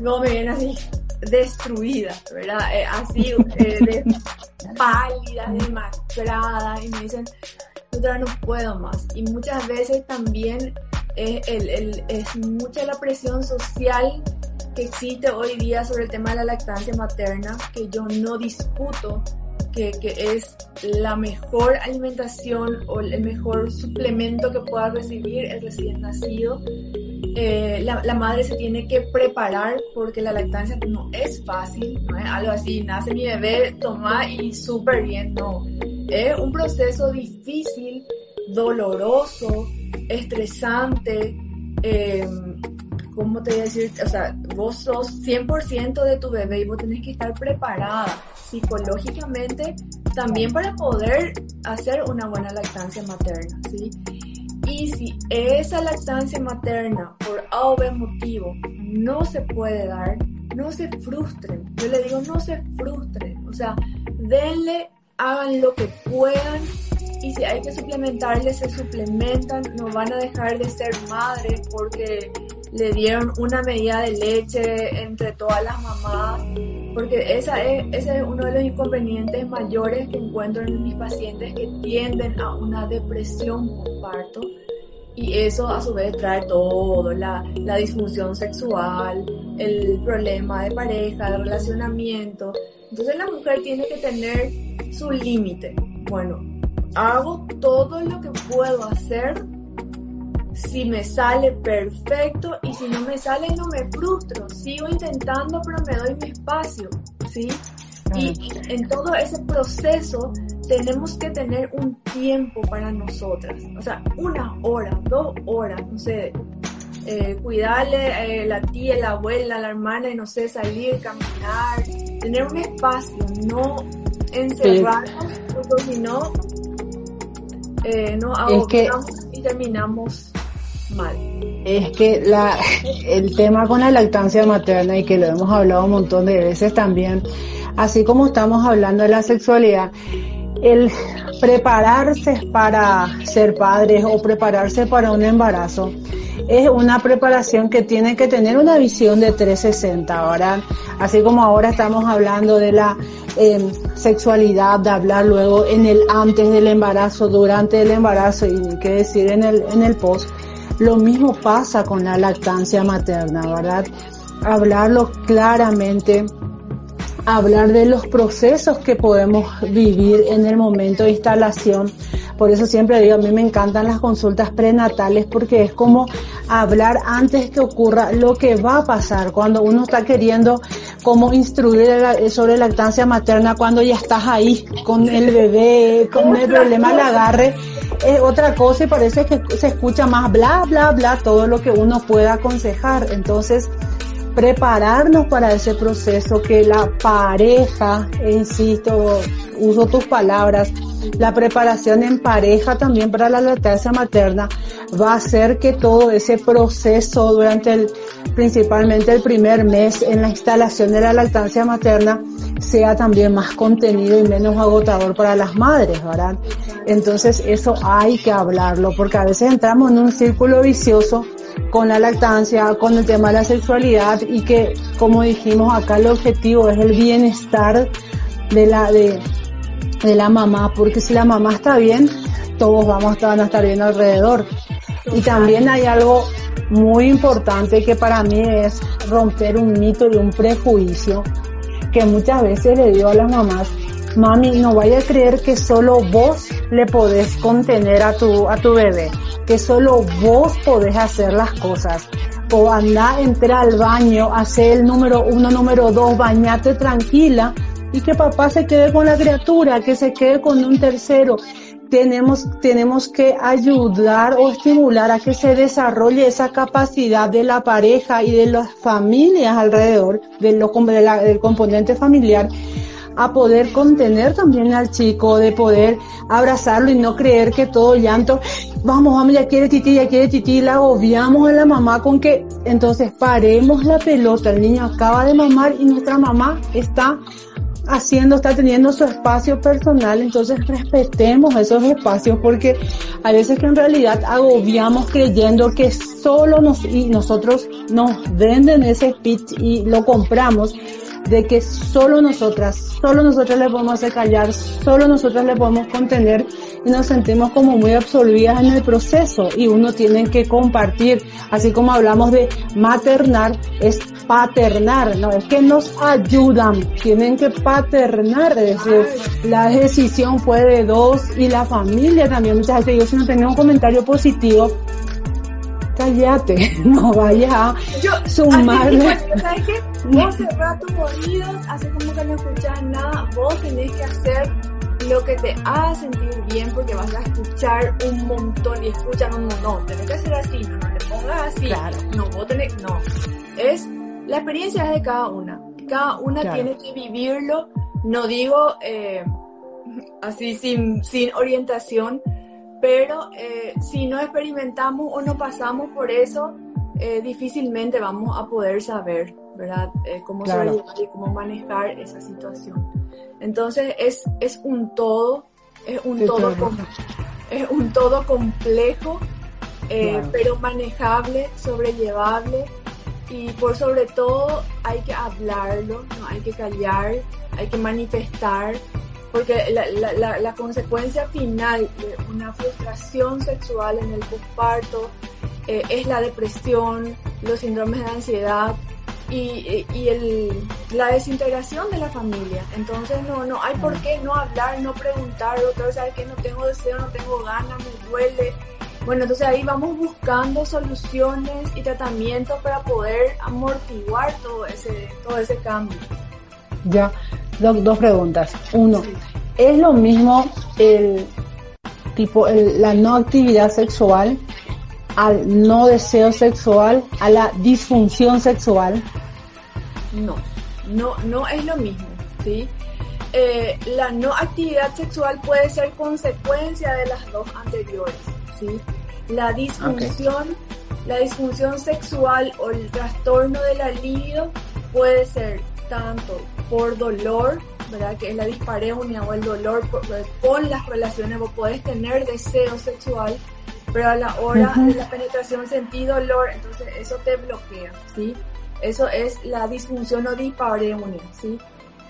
S2: no me viene así destruida, ¿verdad? Eh, así, eh, de y me dicen, ya no puedo más. Y muchas veces también es, el, es mucha la presión social que existe hoy día sobre el tema de la lactancia materna, que yo no discuto que, que, es la mejor alimentación o el mejor suplemento que pueda recibir el recién nacido eh, la, la, madre se tiene que preparar porque la lactancia no es fácil, no es algo así, nace mi bebé, toma y súper bien, no. Es un proceso difícil, doloroso, estresante, eh, ¿cómo te voy a decir? O sea, vos sos 100% de tu bebé y vos tenés que estar preparada psicológicamente también para poder hacer una buena lactancia materna, ¿sí? Y si esa lactancia materna por A motivo no se puede dar, no se frustren. Yo le digo, no se frustren. O sea, denle, hagan lo que puedan y si hay que suplementarle, se suplementan, no van a dejar de ser madres porque le dieron una medida de leche entre todas las mamás, porque esa es, ese es uno de los inconvenientes mayores que encuentro en mis pacientes que tienden a una depresión por parto y eso a su vez trae todo, la, la disfunción sexual, el problema de pareja, el relacionamiento. Entonces la mujer tiene que tener su límite. Bueno, hago todo lo que puedo hacer si me sale perfecto y si no me sale no me frustro, sigo intentando pero me doy mi espacio, ¿sí? Y en todo ese proceso tenemos que tener un tiempo para nosotras, o sea, una hora, dos horas, no sé, eh, cuidarle eh, la tía, la abuela, la hermana y no sé, salir, caminar, tener un espacio, no encerrarnos, porque si no, eh, no ahogamos y terminamos
S1: Es que la, el tema con la lactancia materna y que lo hemos hablado un montón de veces también, así como estamos hablando de la sexualidad, el prepararse para ser padres o prepararse para un embarazo es una preparación que tiene que tener una visión de 360, ahora Así como ahora estamos hablando de la em, sexualidad, de hablar luego en el antes del embarazo, durante el embarazo y qué decir en el, en el post, lo mismo pasa con la lactancia materna, ¿verdad? Hablarlo claramente, hablar de los procesos que podemos vivir en el momento de instalación. Por eso siempre digo, a mí me encantan las consultas prenatales porque es como hablar antes que ocurra lo que va a pasar cuando uno está queriendo como instruir sobre lactancia materna cuando ya estás ahí con el bebé, con el problema del agarre. Es otra cosa y parece que se escucha más bla, bla, bla, todo lo que uno pueda aconsejar. Entonces, prepararnos para ese proceso, que la pareja, insisto, uso tus palabras, la preparación en pareja también para la lactancia materna va a hacer que todo ese proceso durante el, principalmente el primer mes en la instalación de la lactancia materna sea también más contenido y menos agotador para las madres, ¿verdad? Entonces eso hay que hablarlo porque a veces entramos en un círculo vicioso con la lactancia, con el tema de la sexualidad y que, como dijimos acá, el objetivo es el bienestar de la, de, de la mamá, porque si la mamá está bien, todos vamos a estar bien alrededor. Y también hay algo muy importante que para mí es romper un mito y un prejuicio que muchas veces le digo a las mamás, mami, no vaya a creer que solo vos le podés contener a tu, a tu bebé, que solo vos podés hacer las cosas. O anda, entra al baño, hace el número uno, número dos, bañate tranquila y que papá se quede con la criatura, que se quede con un tercero. Tenemos, tenemos que ayudar o estimular a que se desarrolle esa capacidad de la pareja y de las familias alrededor, del componente familiar, a poder contener también al chico, de poder abrazarlo y no creer que todo llanto, vamos, vamos, ya quiere tití, ya quiere tití, la obviamos a la mamá con que entonces paremos la pelota, el niño acaba de mamar y nuestra mamá está haciendo, está teniendo su espacio personal, entonces respetemos esos espacios porque a veces que en realidad agobiamos creyendo que solo nos, y nosotros nos venden ese speech y lo compramos de que solo nosotras, solo nosotras le podemos hacer callar, solo nosotras le podemos contener y nos sentimos como muy absolvidas en el proceso y uno tiene que compartir, así como hablamos de maternar, es paternar, no es que nos ayudan, tienen que paternar, es decir, la decisión fue de dos y la familia también, muchas veces yo si no tenía un comentario positivo, cállate, no vaya a sumarle.
S2: ¿Sabes qué? Vos cerrás tus oídos, haces como que no escuchas nada, vos tenés que hacer lo que te haga sentir bien porque vas a escuchar un montón y escuchan un montón. No, tenés que hacer así, no, no le pongas así. Claro. No, vos tenés, no. Es, la experiencia es de cada una. Cada una tiene que vivirlo. No digo eh, así sin, sin orientación, pero eh, si no experimentamos o no pasamos por eso, eh, difícilmente vamos a poder saber, ¿verdad? Eh, cómo sobrellevar y cómo manejar esa situación. Entonces es, es un todo, es un todo, es un todo complejo, pero manejable, sobrellevable y por sobre todo hay que hablarlo, no hay que callar, hay que manifestar porque la, consecuencia final de una frustración sexual en el posparto eh, es la depresión, los síndromes de ansiedad y, la desintegración de la familia. Entonces no, no hay por qué no hablar, no preguntar, doctor, ¿sabes que no tengo deseo, no tengo ganas, me duele? Bueno, entonces ahí vamos buscando soluciones y tratamientos para poder amortiguar todo ese, todo ese cambio.
S1: Ya, dos preguntas. Uno, ¿es lo mismo el tipo la no actividad sexual al no deseo sexual, a la disfunción sexual?
S2: No, no, no es lo mismo, ¿sí? Eh, la no actividad sexual puede ser consecuencia de las dos anteriores, ¿sí? La disfunción, la disfunción sexual o el trastorno de la libido puede ser tanto por dolor, ¿verdad? Que es la dispareunia o el dolor con las relaciones, vos podés tener deseo sexual, pero a la hora de la penetración sentí dolor, entonces eso te bloquea, ¿sí? Eso es la disfunción o dispareunia, ¿sí?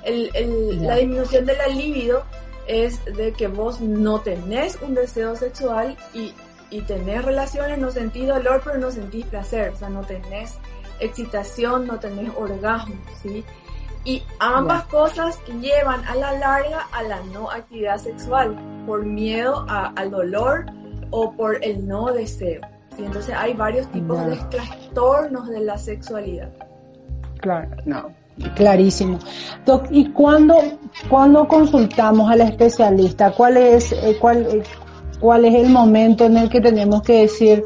S2: El, el, La disminución de la libido es de que vos no tenés un deseo sexual y, y tenés relaciones, no sentís dolor, pero no sentís placer, o sea, no tenés excitación, no tenés orgasmo, ¿sí? Y ambas cosas llevan a la larga a la no actividad sexual, por miedo al dolor o por el no deseo. Entonces hay varios tipos de trastornos de la sexualidad.
S1: Claro, no, clarísimo. ¿y cuándo, cuando consultamos al especialista? ¿Cuál es, eh, cuál, eh, ¿Cuál es el momento en el que tenemos que decir,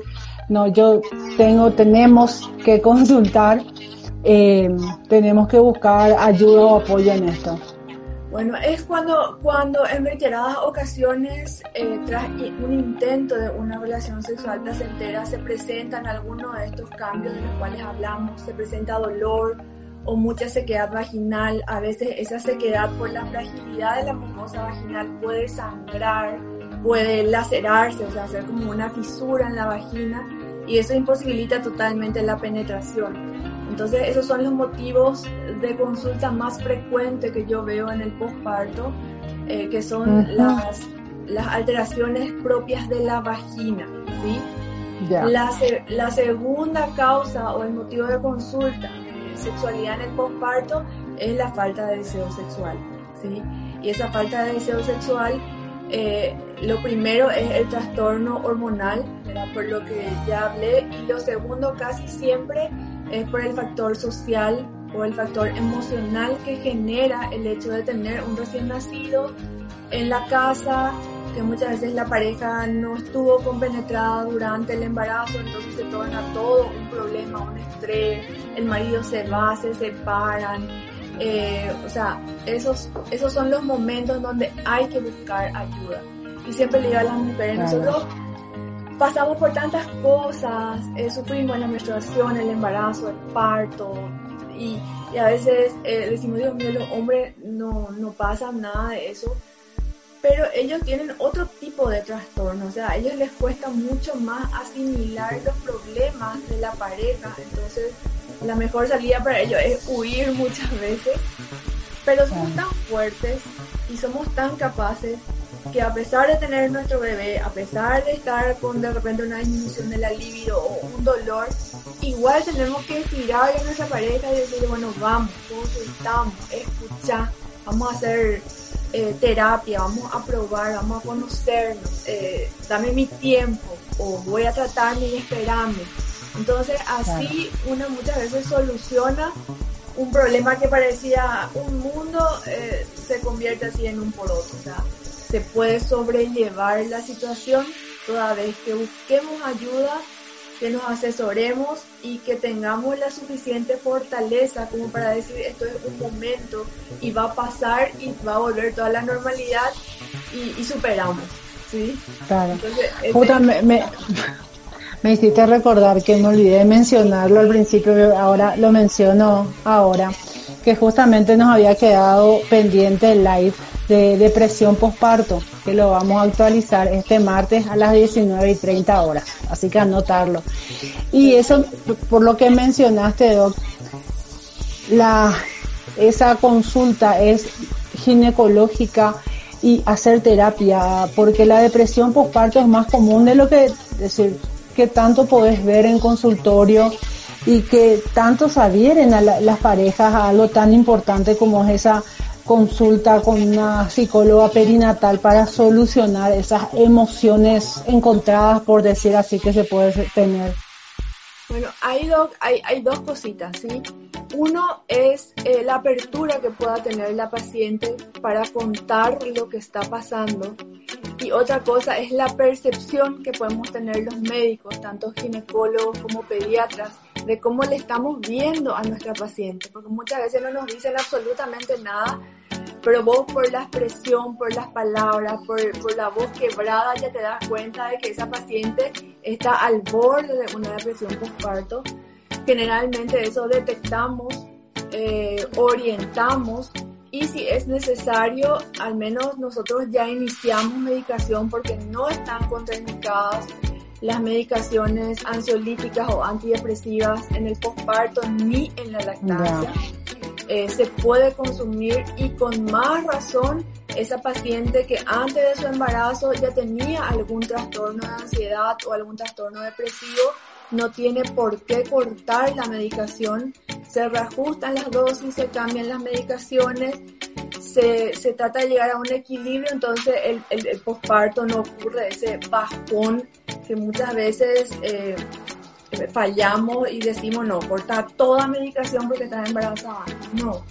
S1: no, yo tengo, tenemos que consultar eh, tenemos que buscar ayuda o apoyo en esto?
S2: Bueno, es cuando, cuando en reiteradas ocasiones, eh, tras un intento de una relación sexual placentera, se presentan algunos de estos cambios de los cuales hablamos, se presenta dolor o mucha sequedad vaginal, a veces esa sequedad por la fragilidad de la mucosa vaginal puede sangrar, puede lacerarse, o sea, hacer como una fisura en la vagina y eso imposibilita totalmente la penetración. Entonces esos son los motivos de consulta más frecuentes que yo veo en el posparto, eh, que son las, las alteraciones propias de la vagina. ¿sí? La, la, segunda causa o el motivo de consulta de sexualidad en el posparto es la falta de deseo sexual. ¿sí? Y esa falta de deseo sexual eh, lo primero es el trastorno hormonal, por lo que ya hablé, y lo segundo casi siempre es por el factor social o el factor emocional que genera el hecho de tener un recién nacido en la casa, que muchas veces la pareja no estuvo compenetrada durante el embarazo, entonces se torna todo un problema, un estrés, el marido se va, se separan, eh, o sea, esos, esos son los momentos donde hay que buscar ayuda. Y siempre le digo a las mujeres, nosotros pasamos por tantas cosas, eh, sufrimos la menstruación, el embarazo, el parto, y, y a veces eh, decimos, Dios mío, los hombres no, no pasan nada de eso, pero ellos tienen otro tipo de trastorno, o sea, a ellos les cuesta mucho más asimilar los problemas de la pareja, entonces la mejor salida para ellos es huir muchas veces, pero somos tan fuertes y somos tan capaces que a pesar de tener nuestro bebé, a pesar de estar con de repente una disminución de la libido o un dolor, igual tenemos que estirar a nuestra pareja y decirle, bueno, vamos, estamos, escucha, vamos a hacer eh, terapia, vamos a probar, vamos a conocernos, eh, dame mi tiempo o voy a tratarme y esperarme. Entonces así uno muchas veces soluciona un problema que parecía un mundo, eh, se convierte así en un poroto. O sea, se puede sobrellevar la situación toda vez que busquemos ayuda, que nos asesoremos y que tengamos la suficiente fortaleza como para decir esto es un momento y va a pasar y va a volver toda la normalidad y, superamos. ¿sí?
S1: Claro. Entonces, me hiciste recordar que me olvidé de mencionarlo al principio, ahora lo menciono ahora, que justamente nos había quedado pendiente el live de depresión postparto, que lo vamos a actualizar este martes a las 19 y 30 horas, así que anotarlo. Y eso, por lo que mencionaste, Doc, la, esa consulta es ginecológica y hacer terapia, porque la depresión postparto es más común de lo que, decir, que tanto podés ver en consultorio y que tanto se adhieren a las parejas a algo tan importante como es esa consulta con una psicóloga perinatal para solucionar esas emociones encontradas, por decir así, que se puede tener.
S2: Bueno, hay, hay, hay dos cositas, ¿sí? Uno es eh, la apertura que pueda tener la paciente para contar lo que está pasando. Y otra cosa es la percepción que podemos tener los médicos, tanto ginecólogos como pediatras, de cómo le estamos viendo a nuestra paciente. Porque muchas veces no nos dicen absolutamente nada, pero vos por la expresión, por las palabras, por, por la voz quebrada, ya te das cuenta de que esa paciente está al borde de una depresión postparto Generalmente eso detectamos, eh, orientamos y si es necesario, al menos nosotros ya iniciamos medicación porque no están contraindicadas las medicaciones ansiolíticas o antidepresivas en el postparto ni en la lactancia. Eh, se puede consumir y con más razón esa paciente que antes de su embarazo ya tenía algún trastorno de ansiedad o algún trastorno depresivo no tiene por qué cortar la medicación, se reajustan las dosis, se cambian las medicaciones, se, se trata de llegar a un equilibrio, entonces el, el, posparto no ocurre ese bajón que muchas veces eh, fallamos y decimos no, cortar toda medicación porque está embarazada. No,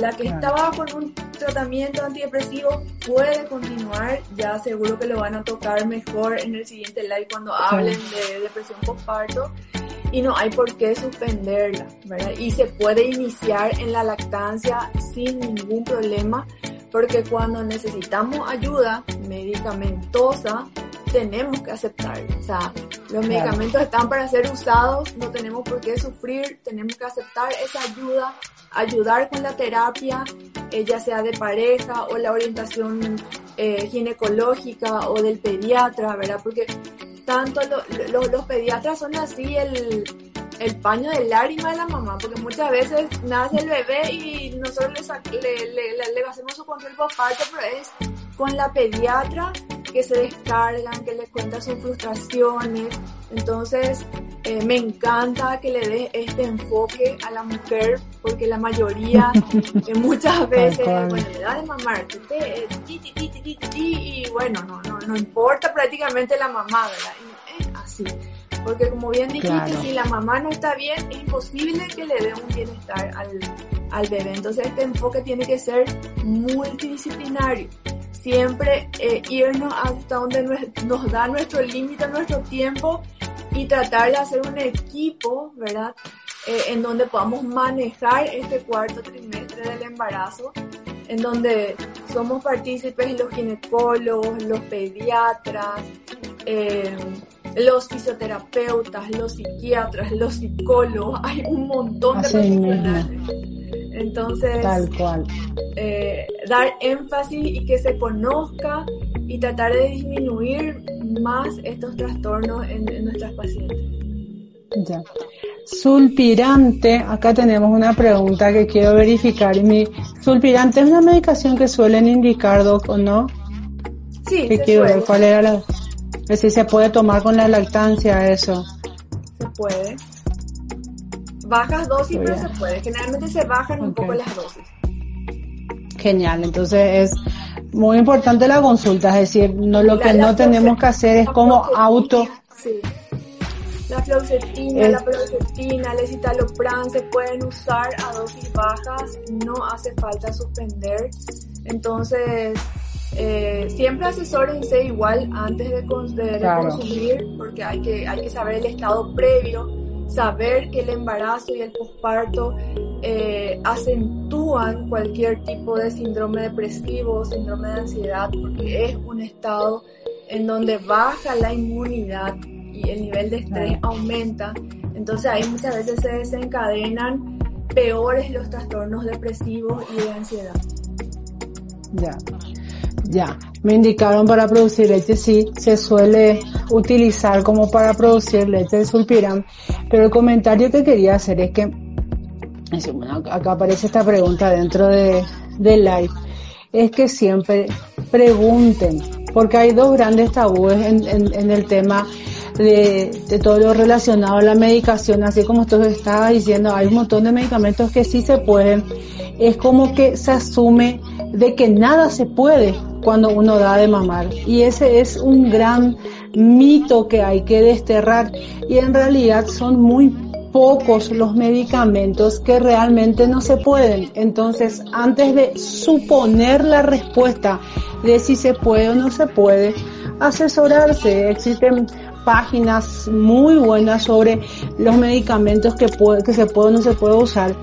S2: la que estaba con un tratamiento antidepresivo puede continuar, ya seguro que lo van a tocar mejor en el siguiente live cuando hablen de depresión postparto y no hay por qué suspenderla, ¿verdad? Y se puede iniciar en la lactancia sin ningún problema porque cuando necesitamos ayuda medicamentosa tenemos que aceptarla. O sea, los medicamentos están para ser usados, no tenemos por qué sufrir, tenemos que aceptar esa ayuda ayudar con la terapia, eh, ya sea de pareja o la orientación eh, ginecológica o del pediatra, ¿verdad? Porque tanto los pediatras son así el, el paño de lágrima de la mamá, porque muchas veces nace el bebé y nosotros le, le, le, hacemos su control por parte, pero es con la pediatra que se descargan, que le cuentan sus frustraciones. Entonces, eh, me encanta que le dé este enfoque a la mujer, porque la mayoría, eh, muchas veces, bueno, le da de mamar, y bueno, no, no, no importa prácticamente la mamá, ¿verdad? Y así. Porque como bien dijiste, si la mamá no está bien, es imposible que le dé un bienestar al, al bebé. Entonces este enfoque tiene que ser multidisciplinario. Siempre eh, irnos hasta donde nos, da nuestro límite, nuestro tiempo y tratar de hacer un equipo, ¿verdad? Eh, en donde podamos manejar este cuarto trimestre del embarazo, en donde somos partícipes los ginecólogos, los pediatras, eh, los fisioterapeutas, los psiquiatras, los psicólogos, hay un montón de profesionales. Entonces,
S1: Tal cual.
S2: Eh, dar énfasis y que se conozca y tratar de disminuir más estos trastornos en, nuestras pacientes.
S1: Ya. Sulpirante, acá tenemos una pregunta que quiero verificar. Mi, sulpirante es una medicación que suelen indicar, Doc, ¿o no?
S2: Sí,
S1: quiero ver cuál era la, si se puede tomar con la lactancia eso.
S2: Se puede. Bajas dosis, pero se puede. Generalmente se bajan un poco las dosis.
S1: Genial, entonces es muy importante la consulta, es decir, no lo que no tenemos que hacer es como auto.
S2: Sí. La fluoxetina, la paroxetina, el citalopram se pueden usar a dosis bajas, no hace falta suspender. Entonces, eh, siempre asesórense igual antes de, consumir, porque hay que, hay que saber el estado previo, saber que el embarazo y el posparto eh, acentúan cualquier tipo de síndrome depresivo, síndrome de ansiedad, porque es un estado en donde baja la inmunidad y el nivel de estrés aumenta. Entonces ahí muchas veces se desencadenan peores los trastornos depresivos y de ansiedad.
S1: Ya. Ya, me indicaron para producir leche, sí, se suele utilizar como para producir leche de sulpiram, pero el comentario que quería hacer es que, acá aparece esta pregunta dentro de, del live, es que siempre pregunten, porque hay dos grandes tabúes en, en, el tema de, todo lo relacionado a la medicación, así como usted estaba diciendo, hay un montón de medicamentos que sí se pueden, es como que se asume de que nada se puede cuando uno da de mamar. Y ese es un gran mito que hay que desterrar. Y en realidad son muy pocos los medicamentos que realmente no se pueden. Entonces, antes de suponer la respuesta de si se puede o no se puede, asesorarse. Existen páginas muy buenas sobre los medicamentos que, puede, que se puede o no se puede usar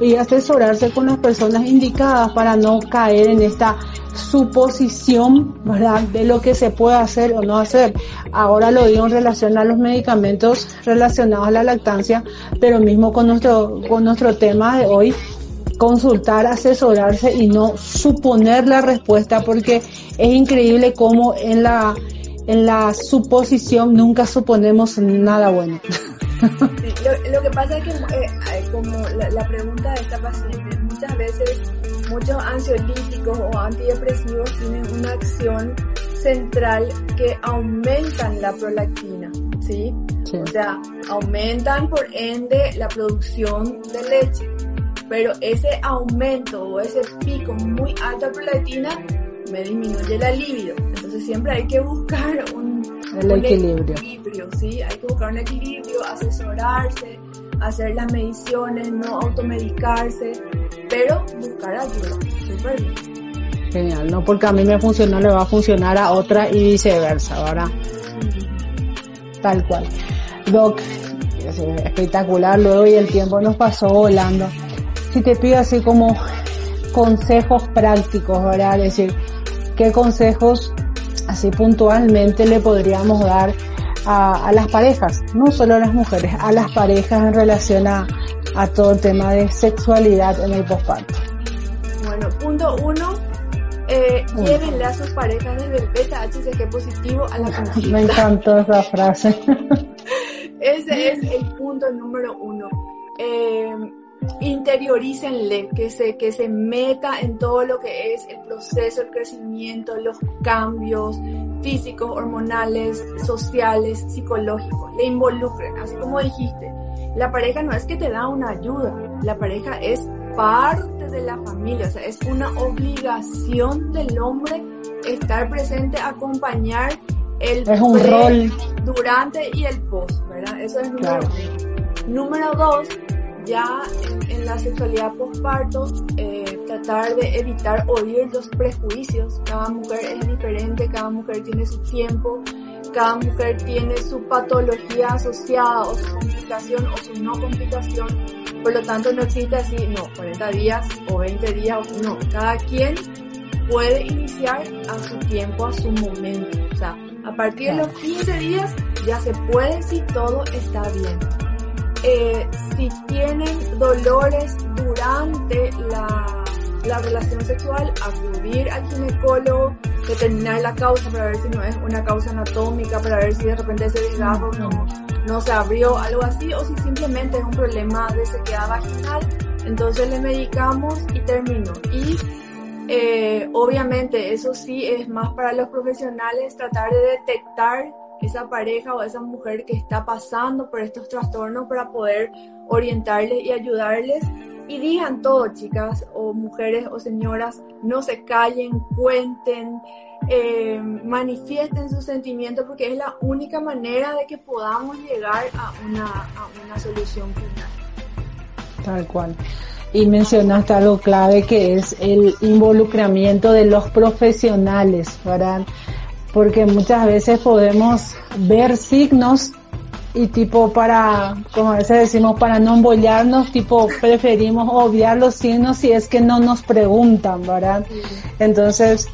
S1: y asesorarse con las personas indicadas para no caer en esta suposición, ¿verdad?, de lo que se puede hacer o no hacer. Ahora lo digo en relación a los medicamentos relacionados a la lactancia, pero mismo con nuestro, con nuestro tema de hoy, consultar, asesorarse y no suponer la respuesta porque es increíble cómo en la, en la suposición nunca suponemos nada bueno.
S2: lo, que pasa es que, eh, como la, pregunta de esta paciente, muchas veces muchos ansiolíticos o antidepresivos tienen una acción central que aumentan la prolactina, ¿sí? O sea, aumentan por ende la producción de leche, pero ese aumento o ese pico muy alto de prolactina me disminuye la libido. Entonces siempre hay que buscar un,
S1: equilibrio.
S2: ¿sí? Hay que buscar un equilibrio, asesorarse, hacer las mediciones, no automedicarse, pero buscar ayuda. Súper bien.
S1: Genial, no porque a mí me funcionó, le va a funcionar a otra y viceversa, ¿verdad? Tal cual. Doc, espectacular, luego y el tiempo nos pasó volando. Si te pido así como consejos prácticos, ¿verdad? Es decir, ¿qué consejos así puntualmente le podríamos dar a, las parejas, no solo a las mujeres, a las parejas en relación a, todo el tema de sexualidad en el posparto?
S2: Bueno, punto uno, eh, llévenle a sus parejas desde el beta HCG positivo a la conquista.
S1: Me encantó esa frase.
S2: Ese es el punto número uno. Eh, interiorícenle, que se, que se meta en todo lo que es el proceso, el crecimiento, los cambios físicos, hormonales, sociales, psicológicos. Le involucren, así como dijiste. La pareja no es que te da una ayuda, la pareja es parte de la familia, o sea, es una obligación del hombre estar presente, acompañar el
S1: es un rol
S2: durante y el post, ¿verdad? Eso es número uno. Número dos, ya en, la sexualidad postparto, eh, tratar de evitar oír los prejuicios. Cada mujer es diferente, cada mujer tiene su tiempo, cada mujer tiene su patología asociada o su complicación o su no complicación. Por lo tanto, no existe así, no, 40 días o 20 días, no. Cada quien puede iniciar a su tiempo, a su momento. O sea, a partir de los 15 días ya se puede si todo está bien. Eh, si tienen dolores durante la, la, relación sexual, acudir al ginecólogo, determinar la causa para ver si no es una causa anatómica, para ver si de repente ese desgarro no, no se abrió, algo así, o si simplemente es un problema de sequedad vaginal, entonces le medicamos y terminó. Y eh, obviamente eso sí es más para los profesionales tratar de detectar esa pareja o esa mujer que está pasando por estos trastornos para poder orientarles y ayudarles. Y digan todo, chicas, o mujeres o señoras, no se callen, cuenten, eh, manifiesten sus sentimientos, porque es la única manera de que podamos llegar a una, a una solución final.
S1: Tal cual. Y mencionaste algo clave que es el involucramiento de los profesionales, ¿verdad? Porque muchas veces podemos ver signos y tipo para, como a veces decimos, para no embollarnos, tipo preferimos obviar los signos si es que no nos preguntan, ¿verdad? Entonces,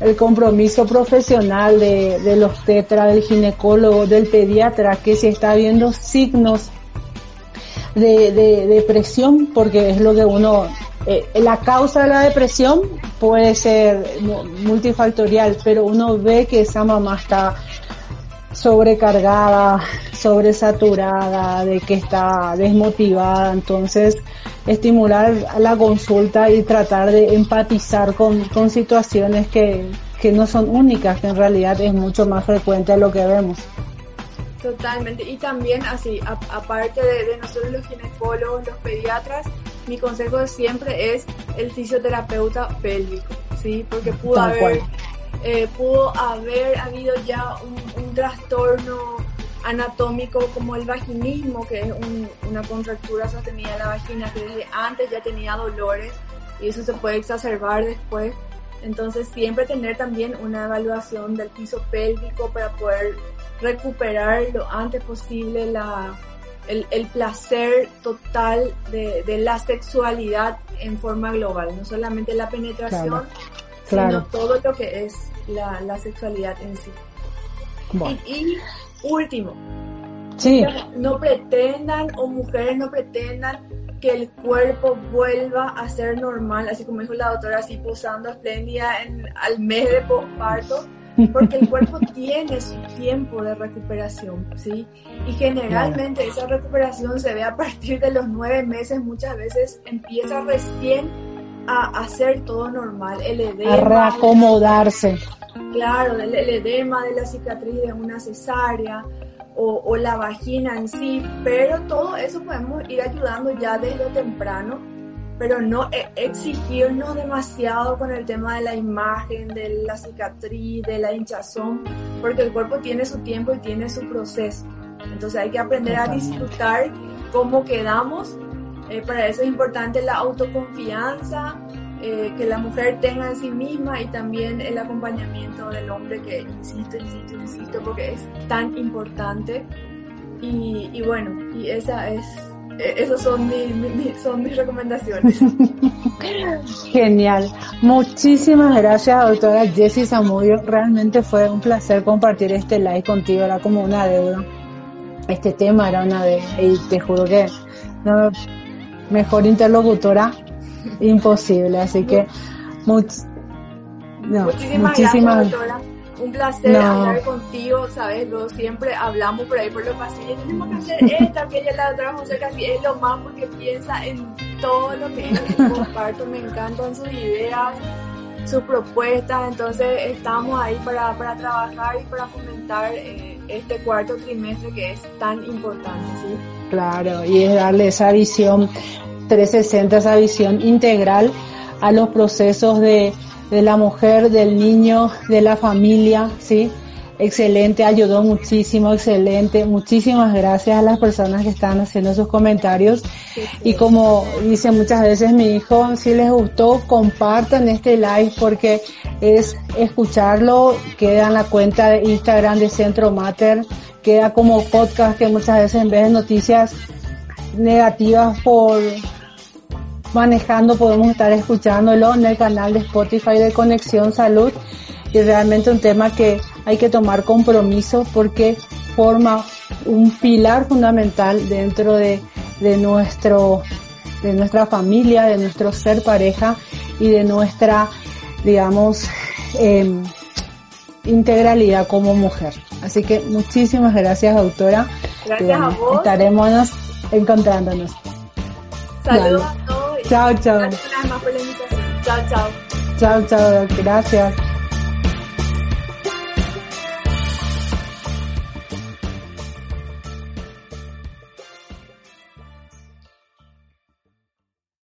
S1: el compromiso profesional de, de los tetra, del ginecólogo, del pediatra, que si está viendo signos de, de depresión, porque es lo que uno eh, la causa de la depresión puede ser multifactorial, pero uno ve que esa mamá está sobrecargada, sobresaturada, de que está desmotivada, entonces estimular la consulta y tratar de empatizar con, con situaciones que, que no son únicas, que en realidad es mucho más frecuente lo que vemos.
S2: Totalmente, y también así, aparte de, de nosotros los ginecólogos, los pediatras, mi consejo siempre es el fisioterapeuta pélvico, ¿sí? Porque pudo haber, eh, pudo haber habido ya un, trastorno anatómico como el vaginismo, que es una contractura sostenida de la vagina que desde antes ya tenía dolores y eso se puede exacerbar después. Entonces siempre tener también una evaluación del piso pélvico para poder recuperar lo antes posible la, el, el placer total de, de, la sexualidad en forma global, no solamente la penetración, sino todo lo que es la, la sexualidad en sí. Y, último,
S1: sí.
S2: no pretendan o mujeres no pretendan que el cuerpo vuelva a ser normal, así como dijo la doctora, así posando espléndida en, al mes de posparto porque el cuerpo tiene su tiempo de recuperación, ¿sí? Y generalmente esa recuperación se ve a partir de los nueve meses, muchas veces empieza recién a hacer todo normal, el edema.
S1: A reacomodarse.
S2: claro, el, edema de la cicatriz de una cesárea o, o la vagina en sí, pero todo eso podemos ir ayudando ya desde temprano pero no e, exigirnos demasiado con el tema de la imagen, de la cicatriz, de la hinchazón, porque el cuerpo tiene su tiempo y tiene su proceso. Entonces hay que aprender a disfrutar cómo quedamos. Eh, para eso es importante la autoconfianza eh, que la mujer tenga en sí misma y también el acompañamiento del hombre que insisto, insisto, insisto, porque es tan importante. Y, y bueno, y esa es esas son, son mis recomendaciones.
S1: Genial. Muchísimas gracias, doctora Jessie Zamudio. Realmente fue un placer compartir este live contigo. Era como una deuda. Este tema era una deuda. Y te juro que no, mejor interlocutora imposible. Así que
S2: muchísimas, gracias, doctora. Un placer hablar contigo, ¿sabes? Luego siempre hablamos por ahí por los pasillos. Tenemos que hacer esto, aquella, la doctora José Casi es lo más porque piensa en todo lo que yo comparto. Me encantan sus ideas, sus propuestas. Entonces, estamos ahí para, para trabajar y para fomentar eh, este cuarto trimestre que es tan importante, ¿sí?
S1: Claro, y es darle esa visión 360, esa visión integral a los procesos de de la mujer, del niño, de la familia, ¿sí? Excelente, ayudó muchísimo, excelente. Muchísimas gracias a las personas que están haciendo sus comentarios. Y como dice muchas veces mi hijo, si les gustó, compartan este live porque es escucharlo, queda en la cuenta de Instagram de Centro Mater, queda como podcast que muchas veces en vez de noticias negativas por manejando, podemos estar escuchándolo en el canal de Spotify de Conexión Salud y realmente un tema que hay que tomar compromiso porque forma un pilar fundamental dentro de, de nuestro de nuestra familia, de nuestro ser pareja y de nuestra, digamos, em, integralidad como mujer. Así que muchísimas gracias, doctora.
S2: Gracias a vos.
S1: Estaremos encontrándonos.
S2: Saludos
S1: Chao, chao.
S2: Gracias por la invitación. Chao, chao.
S1: Chao, chao. Gracias.